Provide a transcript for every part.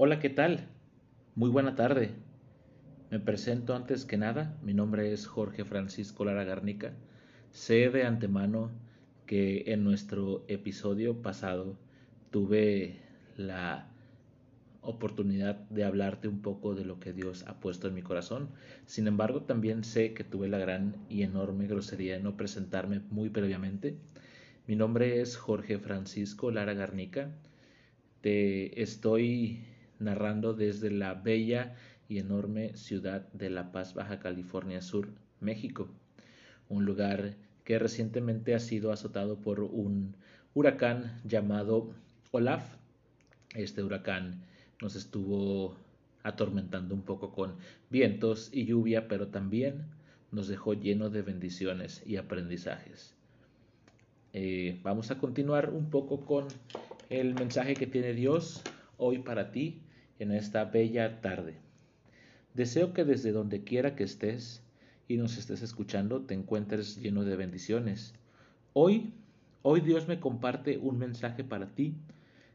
Hola, ¿qué tal? Muy buena tarde. Me presento antes que nada, mi nombre es Jorge Francisco Lara Garnica. Sé de antemano que en nuestro episodio pasado tuve la oportunidad de hablarte un poco de lo que Dios ha puesto en mi corazón. Sin embargo, también sé que tuve la gran y enorme grosería de no presentarme muy previamente. Mi nombre es Jorge Francisco Lara Garnica. Te estoy narrando desde la bella y enorme ciudad de La Paz, Baja California Sur, México, un lugar que recientemente ha sido azotado por un huracán llamado Olaf. Este huracán nos estuvo atormentando un poco con vientos y lluvia, pero también nos dejó lleno de bendiciones y aprendizajes. Eh, vamos a continuar un poco con el mensaje que tiene Dios hoy para ti en esta bella tarde. Deseo que desde donde quiera que estés y nos estés escuchando te encuentres lleno de bendiciones. Hoy, hoy Dios me comparte un mensaje para ti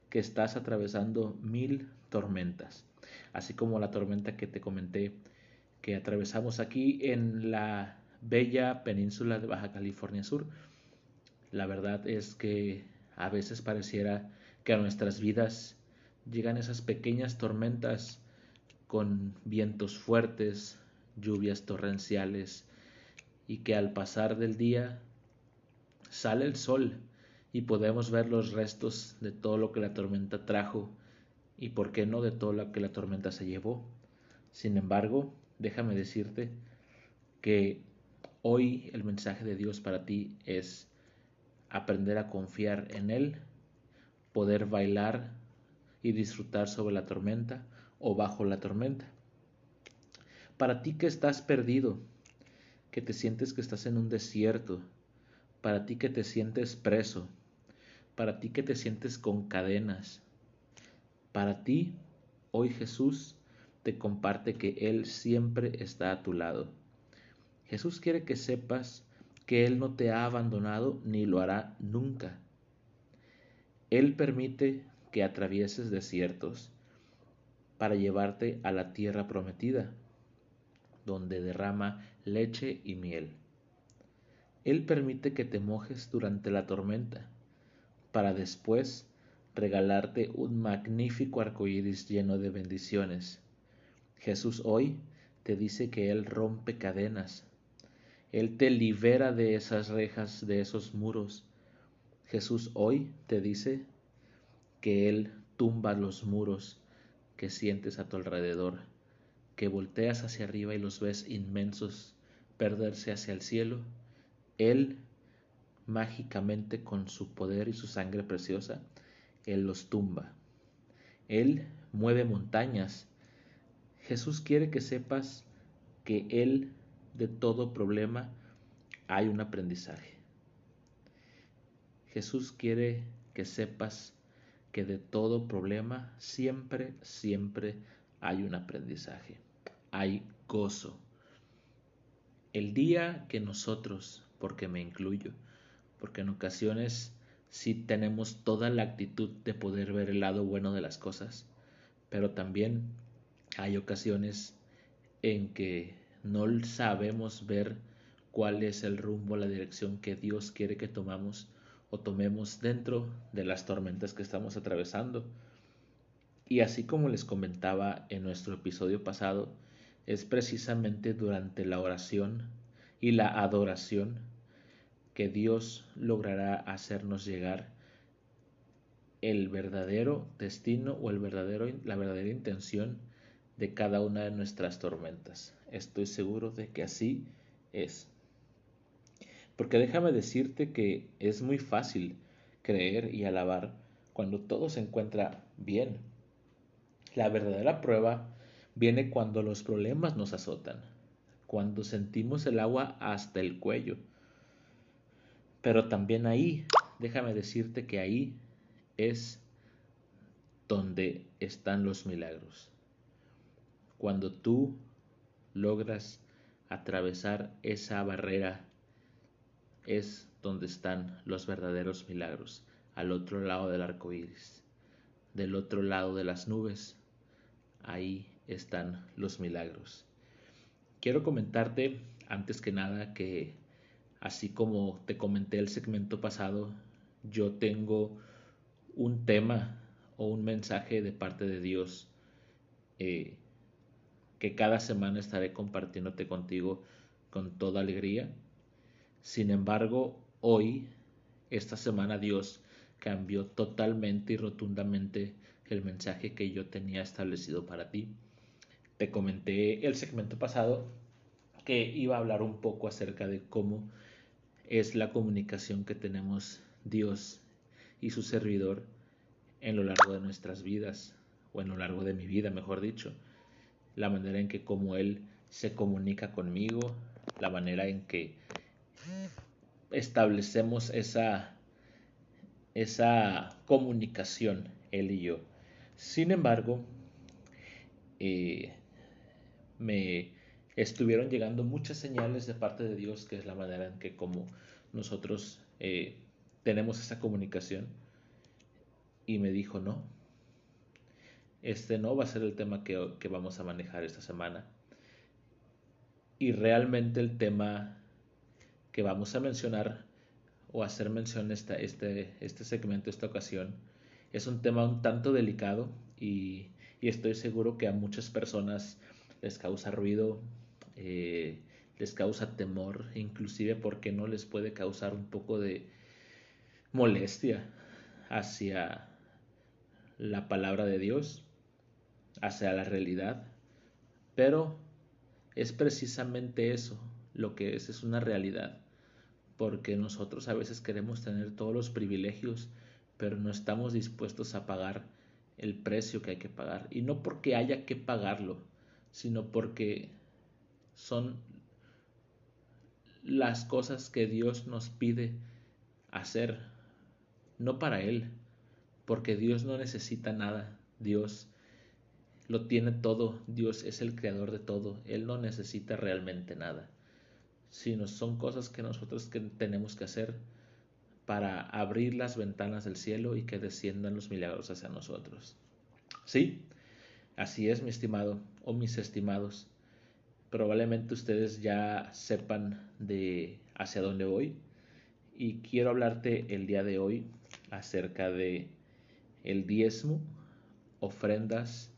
que estás atravesando mil tormentas, así como la tormenta que te comenté que atravesamos aquí en la bella península de Baja California Sur. La verdad es que a veces pareciera que a nuestras vidas llegan esas pequeñas tormentas con vientos fuertes, lluvias torrenciales y que al pasar del día sale el sol y podemos ver los restos de todo lo que la tormenta trajo y por qué no de todo lo que la tormenta se llevó. Sin embargo, déjame decirte que hoy el mensaje de Dios para ti es aprender a confiar en Él, poder bailar y disfrutar sobre la tormenta o bajo la tormenta. Para ti que estás perdido, que te sientes que estás en un desierto, para ti que te sientes preso, para ti que te sientes con cadenas, para ti hoy Jesús te comparte que Él siempre está a tu lado. Jesús quiere que sepas que Él no te ha abandonado ni lo hará nunca. Él permite que atravieses desiertos para llevarte a la tierra prometida, donde derrama leche y miel. Él permite que te mojes durante la tormenta, para después regalarte un magnífico arco iris lleno de bendiciones. Jesús hoy te dice que Él rompe cadenas. Él te libera de esas rejas, de esos muros. Jesús hoy te dice que Él tumba los muros que sientes a tu alrededor, que volteas hacia arriba y los ves inmensos perderse hacia el cielo. Él, mágicamente con su poder y su sangre preciosa, Él los tumba. Él mueve montañas. Jesús quiere que sepas que Él de todo problema hay un aprendizaje. Jesús quiere que sepas que de todo problema siempre, siempre hay un aprendizaje, hay gozo. El día que nosotros, porque me incluyo, porque en ocasiones sí tenemos toda la actitud de poder ver el lado bueno de las cosas, pero también hay ocasiones en que no sabemos ver cuál es el rumbo, la dirección que Dios quiere que tomamos o tomemos dentro de las tormentas que estamos atravesando. Y así como les comentaba en nuestro episodio pasado, es precisamente durante la oración y la adoración que Dios logrará hacernos llegar el verdadero destino o el verdadero, la verdadera intención de cada una de nuestras tormentas. Estoy seguro de que así es. Porque déjame decirte que es muy fácil creer y alabar cuando todo se encuentra bien. La verdadera prueba viene cuando los problemas nos azotan, cuando sentimos el agua hasta el cuello. Pero también ahí, déjame decirte que ahí es donde están los milagros. Cuando tú logras atravesar esa barrera es donde están los verdaderos milagros, al otro lado del arco iris, del otro lado de las nubes, ahí están los milagros. Quiero comentarte antes que nada que así como te comenté el segmento pasado, yo tengo un tema o un mensaje de parte de Dios eh, que cada semana estaré compartiéndote contigo con toda alegría. Sin embargo, hoy, esta semana, Dios cambió totalmente y rotundamente el mensaje que yo tenía establecido para ti. Te comenté el segmento pasado que iba a hablar un poco acerca de cómo es la comunicación que tenemos Dios y su servidor en lo largo de nuestras vidas, o en lo largo de mi vida, mejor dicho. La manera en que como Él se comunica conmigo, la manera en que establecemos esa, esa comunicación, Él y yo. Sin embargo, eh, me estuvieron llegando muchas señales de parte de Dios, que es la manera en que como nosotros eh, tenemos esa comunicación. Y me dijo, no, este no va a ser el tema que, que vamos a manejar esta semana. Y realmente el tema que vamos a mencionar o hacer mención esta, este, este segmento, esta ocasión, es un tema un tanto delicado y, y estoy seguro que a muchas personas les causa ruido, eh, les causa temor, inclusive porque no les puede causar un poco de molestia hacia la palabra de Dios, hacia la realidad. Pero es precisamente eso lo que es, es una realidad, porque nosotros a veces queremos tener todos los privilegios, pero no estamos dispuestos a pagar el precio que hay que pagar. Y no porque haya que pagarlo, sino porque son las cosas que Dios nos pide hacer, no para Él, porque Dios no necesita nada, Dios lo tiene todo, Dios es el creador de todo, Él no necesita realmente nada, sino son cosas que nosotros que tenemos que hacer para abrir las ventanas del cielo y que desciendan los milagros hacia nosotros. Sí, así es, mi estimado o mis estimados probablemente ustedes ya sepan de hacia dónde voy y quiero hablarte el día de hoy acerca de el diezmo, ofrendas,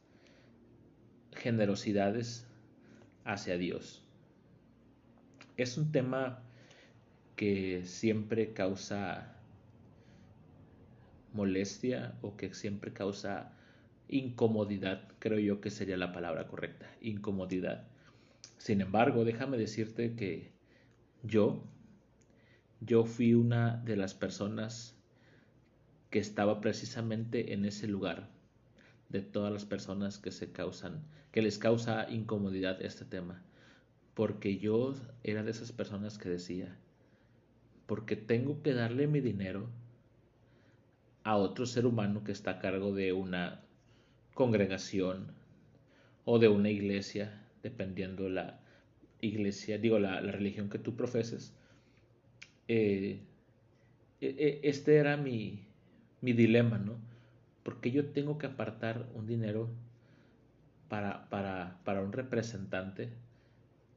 generosidades hacia Dios. Es un tema que siempre causa molestia o que siempre causa incomodidad, creo yo que sería la palabra correcta, incomodidad. Sin embargo, déjame decirte que yo, yo fui una de las personas que estaba precisamente en ese lugar de todas las personas que se causan, que les causa incomodidad este tema, porque yo era de esas personas que decía, porque tengo que darle mi dinero a otro ser humano que está a cargo de una congregación o de una iglesia dependiendo la iglesia, digo, la, religión que tú profeses. Eh, e, e, este era mi, mi dilema, ¿no? Porque yo tengo que apartar un dinero para, para, para un representante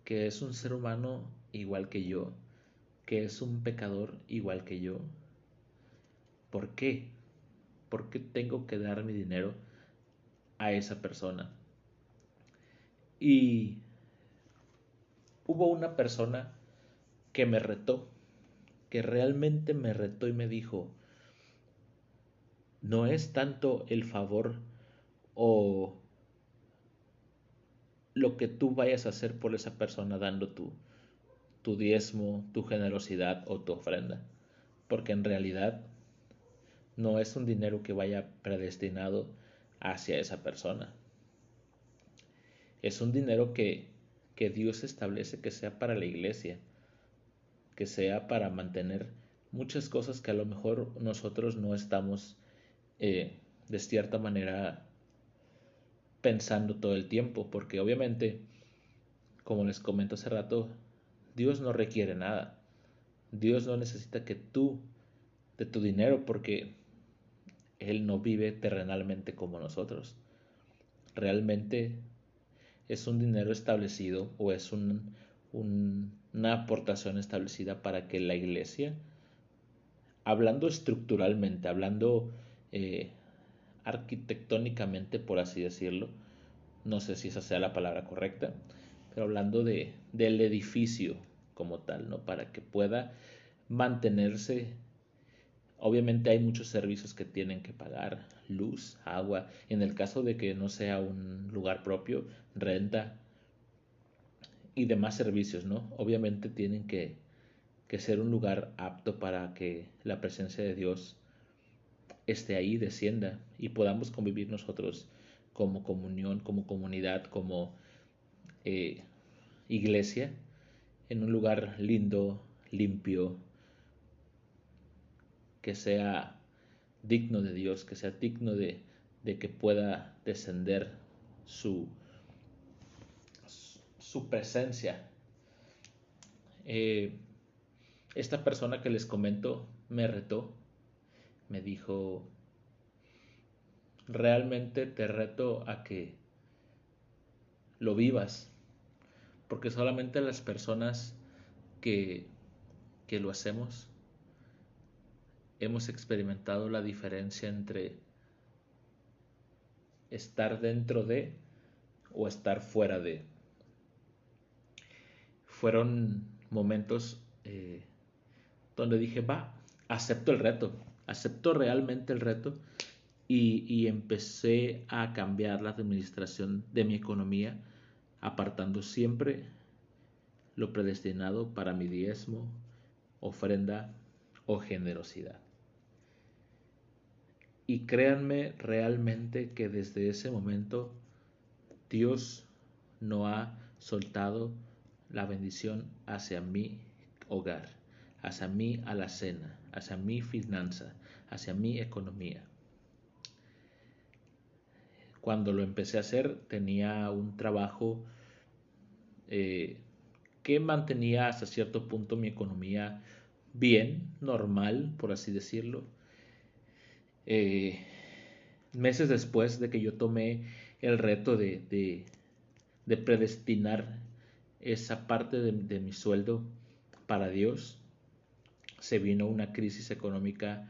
que es un ser humano igual que yo, que es un pecador igual que yo. ¿Por qué? ¿Por qué tengo que dar mi dinero a esa persona? Y hubo una persona que me retó, que realmente me retó y me dijo, no es tanto el favor o lo que tú vayas a hacer por esa persona dando tu, tu diezmo, tu generosidad o tu ofrenda, porque en realidad no es un dinero que vaya predestinado hacia esa persona. Es un dinero que, que Dios establece que sea para la iglesia, que sea para mantener muchas cosas que a lo mejor nosotros no estamos eh, de cierta manera pensando todo el tiempo, porque obviamente, como les comento hace rato, Dios no requiere nada. Dios no necesita que tú de tu dinero porque Él no vive terrenalmente como nosotros. realmente es un dinero establecido o es un, una aportación establecida para que la iglesia, hablando estructuralmente, hablando eh, arquitectónicamente, por así decirlo, no sé si esa sea la palabra correcta, pero hablando de, del edificio como tal, ¿no? Para que pueda mantenerse. Obviamente hay muchos servicios que tienen que pagar, luz, agua. En el caso de que no sea un lugar propio, renta y demás servicios, ¿no? Obviamente tienen que, que ser un lugar apto para que la presencia de Dios esté ahí, descienda y podamos convivir nosotros como comunión, como comunidad, como eh, iglesia, en un lugar lindo, limpio, que sea digno de Dios, que sea digno de, que pueda descender su, su presencia. Eh, esta persona que les comento me retó me dijo, realmente te reto a que lo vivas, porque solamente las personas que, que lo hacemos hemos experimentado la diferencia entre estar dentro de o estar fuera de. Fueron momentos eh, donde dije, va, acepto el reto, aceptó realmente el reto y, empecé a cambiar la administración de mi economía, apartando siempre lo predestinado para mi diezmo, ofrenda o generosidad. Y créanme realmente que desde ese momento Dios no ha soltado la bendición hacia mi hogar hacia mi alacena, hacia mi finanza, hacia mi economía. Cuando lo empecé a hacer tenía un trabajo eh, que mantenía hasta cierto punto mi economía bien, normal, por así decirlo. Eh, meses después de que yo tomé el reto de, de, predestinar esa parte de mi sueldo para Dios, se vino una crisis económica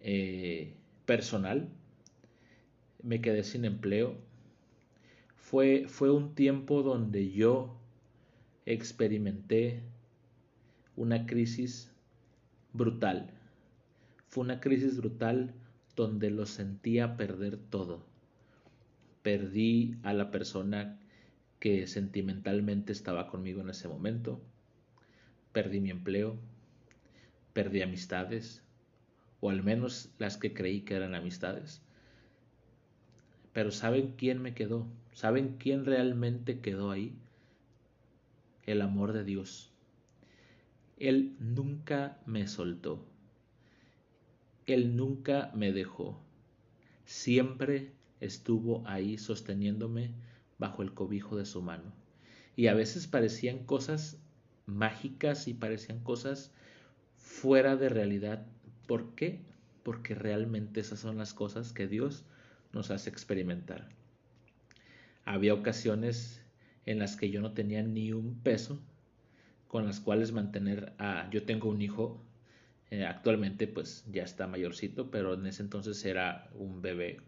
eh, personal, me quedé sin empleo. Fue, fue un tiempo donde yo experimenté una crisis brutal. Fue una crisis brutal donde lo sentía perder todo. Perdí a la persona que sentimentalmente estaba conmigo en ese momento. Perdí mi empleo, perdí amistades, o al menos las que creí que eran amistades. Pero ¿saben quién me quedó? ¿Saben quién realmente quedó ahí? El amor de Dios. Él nunca me soltó. Él nunca me dejó. Siempre estuvo ahí sosteniéndome bajo el cobijo de su mano. Y a veces parecían cosas mágicas y parecían cosas fuera de realidad. ¿Por qué? Porque realmente esas son las cosas que Dios nos hace experimentar. Había ocasiones en las que yo no tenía ni un peso con las cuales mantener a... Yo tengo un hijo, eh, actualmente pues ya está mayorcito, pero en ese entonces era un bebé,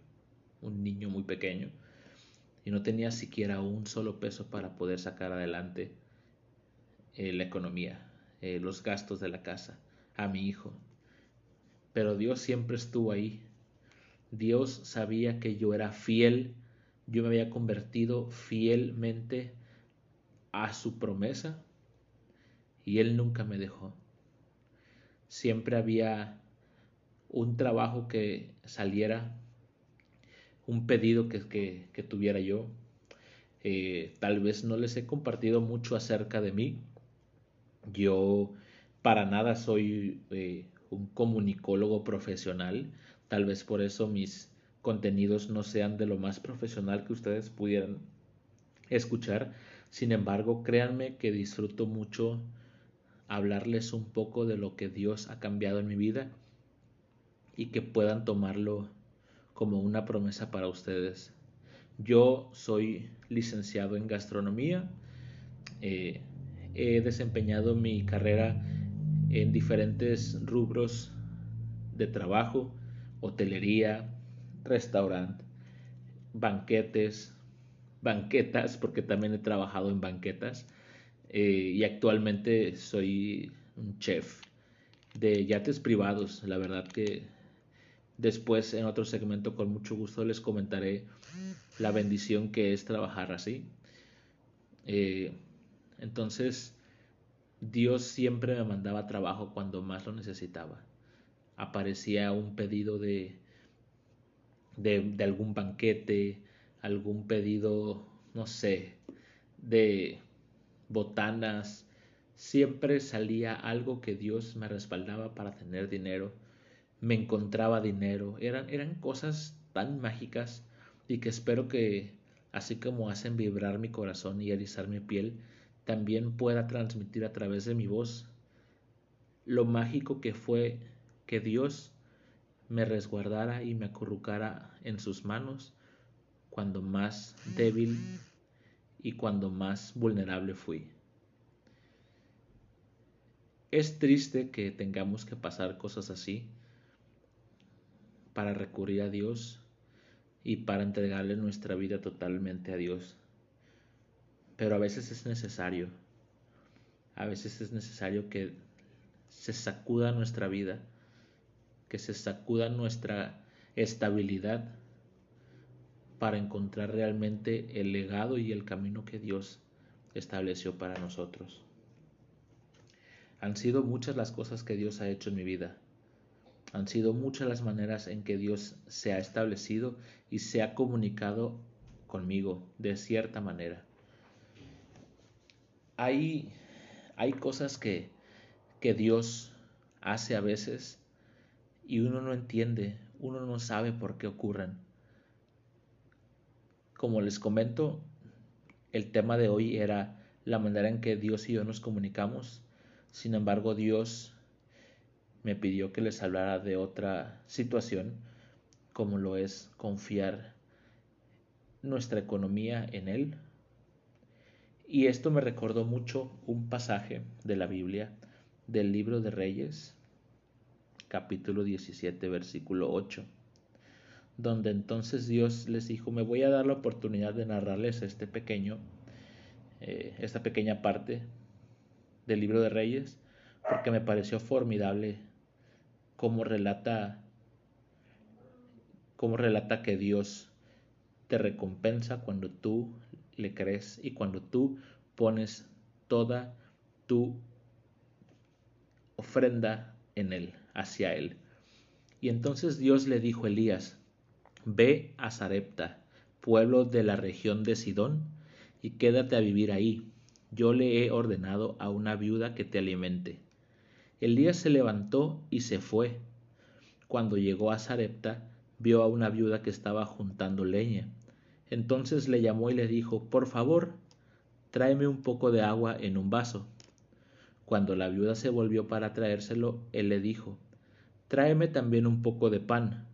un niño muy pequeño, y no tenía siquiera un solo peso para poder sacar adelante eh, la economía, eh, los gastos de la casa a mi hijo. Pero Dios siempre estuvo ahí. Dios sabía que yo era fiel, yo me había convertido fielmente a su promesa y Él nunca me dejó. Siempre había un trabajo que saliera, un pedido que, que, tuviera yo. Eh, tal vez no les he compartido mucho acerca de mí. Yo para nada soy eh, un comunicólogo profesional, tal vez por eso mis contenidos no sean de lo más profesional que ustedes pudieran escuchar. Sin embargo, créanme que disfruto mucho hablarles un poco de lo que Dios ha cambiado en mi vida y que puedan tomarlo como una promesa para ustedes. Yo soy licenciado en gastronomía. Eh, he desempeñado mi carrera en diferentes rubros de trabajo, hotelería, restaurante, banquetes, banquetas, porque también he trabajado en banquetas eh, y actualmente soy un chef de yates privados. La verdad que después en otro segmento con mucho gusto les comentaré la bendición que es trabajar así. Eh, entonces, Dios siempre me mandaba trabajo cuando más lo necesitaba. Aparecía un pedido de, de, algún banquete, algún pedido, no sé, de botanas. Siempre salía algo que Dios me respaldaba para tener dinero. Me encontraba dinero. Eran, eran cosas tan mágicas y que espero que, así como hacen vibrar mi corazón y erizar mi piel, también pueda transmitir a través de mi voz lo mágico que fue que Dios me resguardara y me acurrucara en sus manos cuando más débil y cuando más vulnerable fui. Es triste que tengamos que pasar cosas así para recurrir a Dios y para entregarle nuestra vida totalmente a Dios. Pero a veces es necesario, a veces es necesario que se sacuda nuestra vida, que se sacuda nuestra estabilidad para encontrar realmente el legado y el camino que Dios estableció para nosotros. Han sido muchas las cosas que Dios ha hecho en mi vida. Han sido muchas las maneras en que Dios se ha establecido y se ha comunicado conmigo de cierta manera. Hay, cosas que, que Dios hace a veces y uno no entiende, uno no sabe por qué ocurren como les comento, el tema de hoy era la manera en que Dios y yo nos comunicamos. Sin embargo, Dios me pidió que les hablara de otra situación, como lo es confiar nuestra economía en Él. Y esto me recordó mucho un pasaje de la Biblia, del libro de Reyes, capítulo 17, versículo 8 donde entonces Dios les dijo, me voy a dar la oportunidad de narrarles este pequeño, eh, esta pequeña parte del libro de Reyes, porque me pareció formidable cómo relata, cómo relata que Dios te recompensa cuando tú le crees y cuando tú pones toda tu ofrenda en él, hacia él. Y entonces Dios le dijo a Elías, Ve a Sarepta, pueblo de la región de Sidón, y quédate a vivir ahí. Yo le he ordenado a una viuda que te alimente. Elías se levantó y se fue. Cuando llegó a Sarepta, vio a una viuda que estaba juntando leña. Entonces le llamó y le dijo, Por favor, tráeme un poco de agua en un vaso. Cuando la viuda se volvió para traérselo, él le dijo, Tráeme también un poco de pan.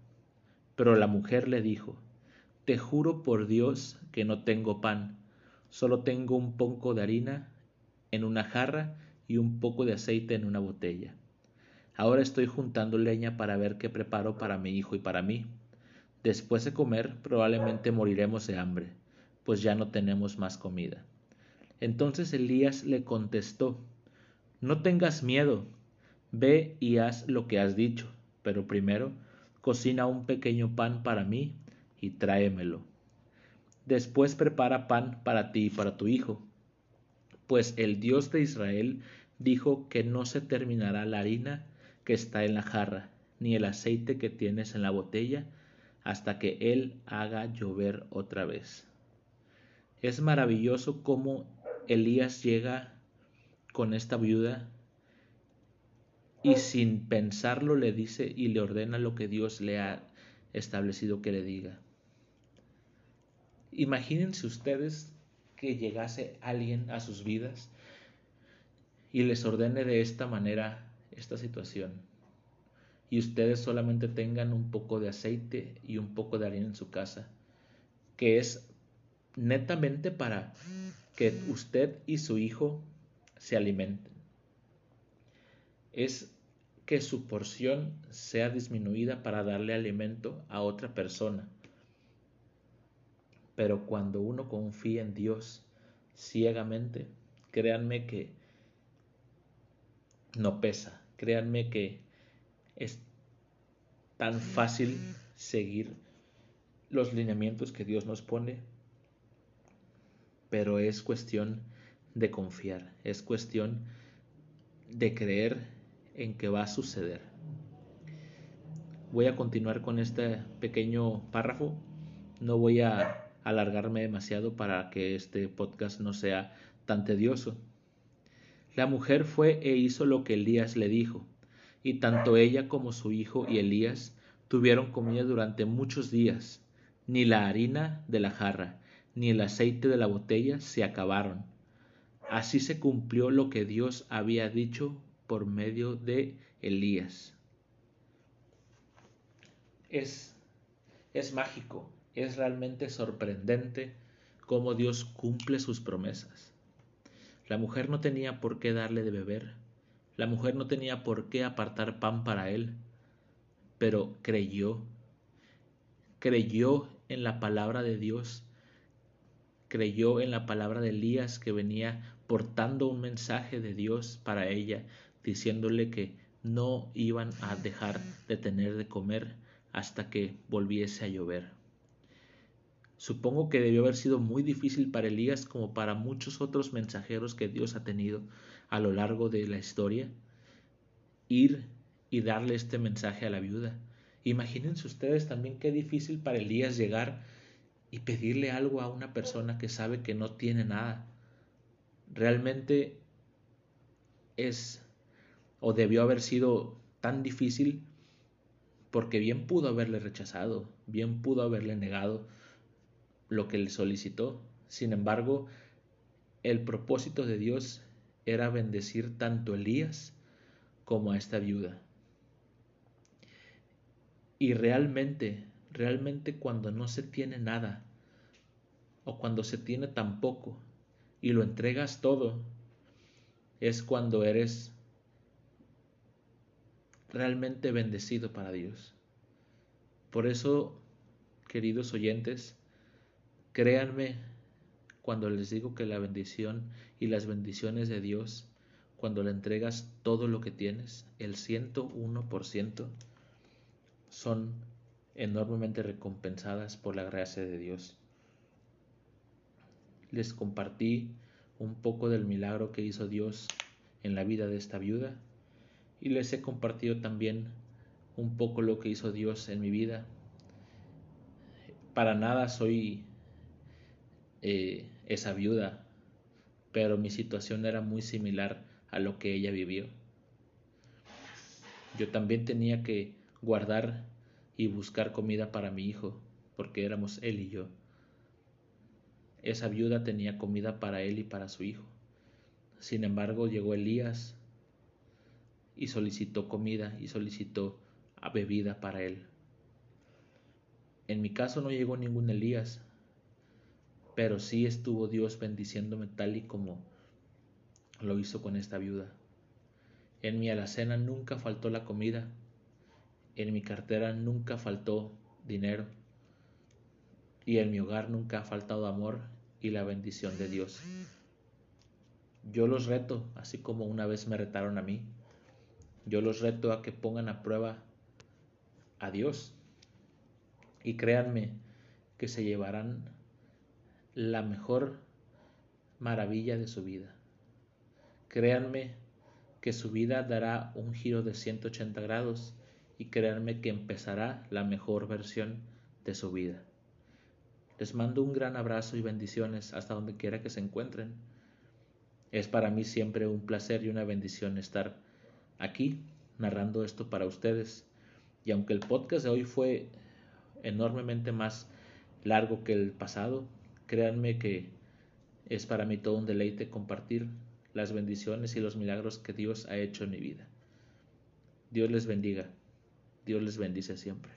Pero la mujer le dijo, Te juro por Dios que no tengo pan, solo tengo un poco de harina en una jarra y un poco de aceite en una botella. Ahora estoy juntando leña para ver qué preparo para mi hijo y para mí. Después de comer probablemente moriremos de hambre, pues ya no tenemos más comida. Entonces Elías le contestó, No tengas miedo, ve y haz lo que has dicho, pero primero cocina un pequeño pan para mí y tráemelo. Después prepara pan para ti y para tu hijo, pues el Dios de Israel dijo que no se terminará la harina que está en la jarra, ni el aceite que tienes en la botella, hasta que Él haga llover otra vez. Es maravilloso cómo Elías llega con esta viuda y sin pensarlo le dice y le ordena lo que Dios le ha establecido que le diga. Imagínense ustedes que llegase alguien a sus vidas y les ordene de esta manera esta situación y ustedes solamente tengan un poco de aceite y un poco de harina en su casa, que es netamente para que usted y su hijo se alimenten. Es que su porción sea disminuida para darle alimento a otra persona. Pero cuando uno confía en Dios ciegamente, créanme que no pesa, créanme que es tan fácil seguir los lineamientos que Dios nos pone, pero es cuestión de confiar, es cuestión de creer en que va a suceder. Voy a continuar con este pequeño párrafo, no voy a alargarme demasiado para que este podcast no sea tan tedioso. La mujer fue e hizo lo que Elías le dijo, y tanto ella como su hijo y Elías tuvieron comida durante muchos días. Ni la harina de la jarra, ni el aceite de la botella se acabaron. Así se cumplió lo que Dios había dicho por medio de Elías. Es, es mágico, es realmente sorprendente cómo Dios cumple sus promesas. La mujer no tenía por qué darle de beber, la mujer no tenía por qué apartar pan para él, pero creyó, creyó en la palabra de Dios, creyó en la palabra de Elías que venía portando un mensaje de Dios para ella, diciéndole que no iban a dejar de tener de comer hasta que volviese a llover. Supongo que debió haber sido muy difícil para Elías como para muchos otros mensajeros que Dios ha tenido a lo largo de la historia, ir y darle este mensaje a la viuda. Imagínense ustedes también qué difícil para Elías llegar y pedirle algo a una persona que sabe que no tiene nada. Realmente es o debió haber sido tan difícil porque bien pudo haberle rechazado, bien pudo haberle negado lo que le solicitó. Sin embargo, el propósito de Dios era bendecir tanto a Elías como a esta viuda. Y realmente, realmente cuando no se tiene nada, o cuando se tiene tan poco, y lo entregas todo, es cuando eres realmente bendecido para Dios. Por eso, queridos oyentes, créanme cuando les digo que la bendición y las bendiciones de Dios, cuando le entregas todo lo que tienes, el 101%, son enormemente recompensadas por la gracia de Dios. Les compartí un poco del milagro que hizo Dios en la vida de esta viuda y les he compartido también un poco lo que hizo Dios en mi vida. Para nada soy eh, esa viuda, pero mi situación era muy similar a lo que ella vivió. Yo también tenía que guardar y buscar comida para mi hijo, porque éramos él y yo. Esa viuda tenía comida para él y para su hijo. Sin embargo, llegó Elías y solicitó comida y solicitó bebida para él. En mi caso no llegó ningún Elías, pero sí estuvo Dios bendiciéndome tal y como lo hizo con esta viuda. En mi alacena nunca faltó la comida, en mi cartera nunca faltó dinero y en mi hogar nunca ha faltado amor y la bendición de Dios. Yo los reto, así como una vez me retaron a mí, yo los reto a que pongan a prueba a Dios y créanme que se llevarán la mejor maravilla de su vida. Créanme que su vida dará un giro de 180 grados y créanme que empezará la mejor versión de su vida. Les mando un gran abrazo y bendiciones hasta donde quiera que se encuentren. Es para mí siempre un placer y una bendición estar aquí narrando esto para ustedes. Y aunque el podcast de hoy fue enormemente más largo que el pasado, créanme que es para mí todo un deleite compartir las bendiciones y los milagros que Dios ha hecho en mi vida. Dios les bendiga. Dios les bendice siempre.